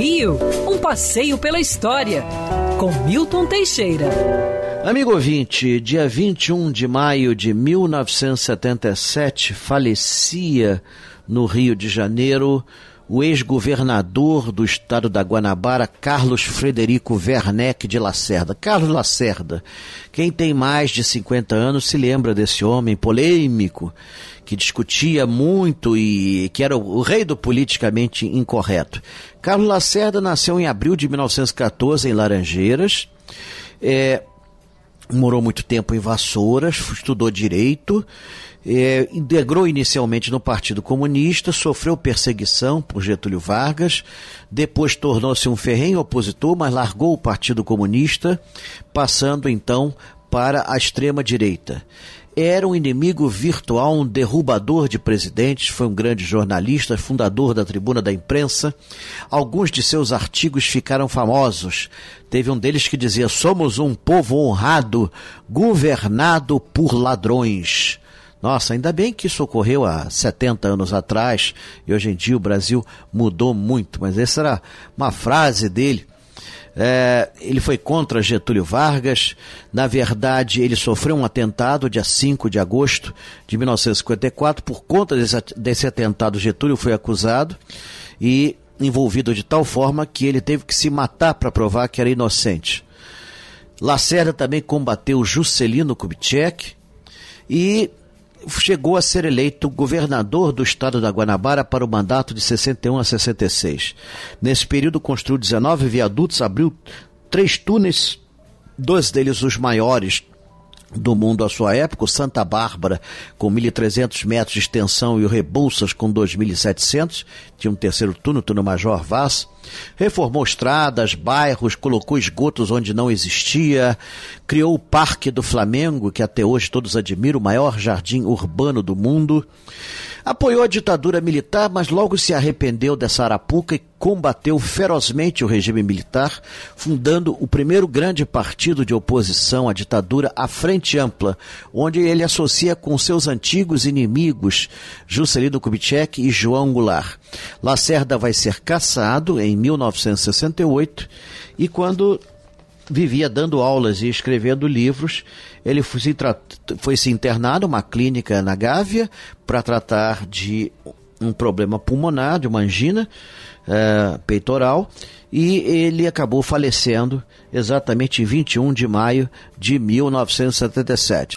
Rio, um passeio pela história, com Milton Teixeira. Amigo ouvinte, dia 21 de maio de 1977 falecia no Rio de Janeiro o ex-governador do estado da Guanabara, Carlos Frederico Werneck de Lacerda. Carlos Lacerda, quem tem mais de 50 anos se lembra desse homem polêmico, que discutia muito e que era o rei do politicamente incorreto. Carlos Lacerda nasceu em abril de 1914 em Laranjeiras. É, morou muito tempo em Vassouras, estudou direito, é, integrou inicialmente no Partido Comunista, sofreu perseguição por Getúlio Vargas, depois tornou-se um ferrenho opositor, mas largou o Partido Comunista, passando então para a extrema direita era um inimigo virtual, um derrubador de presidentes, foi um grande jornalista, fundador da Tribuna da Imprensa. Alguns de seus artigos ficaram famosos. Teve um deles que dizia: Somos um povo honrado, governado por ladrões. Nossa, ainda bem que isso ocorreu há 70 anos atrás e hoje em dia o Brasil mudou muito, mas essa era uma frase dele é, ele foi contra Getúlio Vargas. Na verdade, ele sofreu um atentado dia 5 de agosto de 1954. Por conta desse, desse atentado, Getúlio foi acusado e envolvido de tal forma que ele teve que se matar para provar que era inocente. Lacerda também combateu Juscelino Kubitschek e chegou a ser eleito governador do estado da Guanabara para o mandato de 61 a 66. Nesse período construiu 19 viadutos, abriu três túneis, dois deles os maiores do mundo à sua época, o Santa Bárbara com 1.300 metros de extensão e o Rebouças com 2.700, tinha um terceiro túnel, túnel Major Vaz, reformou estradas, bairros, colocou esgotos onde não existia, criou o Parque do Flamengo, que até hoje todos admiram, o maior jardim urbano do mundo, apoiou a ditadura militar, mas logo se arrependeu dessa arapuca e combateu ferozmente o regime militar, fundando o primeiro grande partido de oposição à ditadura, a Frente Ampla, onde ele associa com seus antigos inimigos, Juscelino Kubitschek e João Goulart. Lacerda vai ser caçado em 1968 e quando vivia dando aulas e escrevendo livros. Ele foi se, foi se internar numa clínica na Gávea para tratar de um problema pulmonar, de uma angina é, peitoral, e ele acabou falecendo exatamente em 21 de maio de 1977.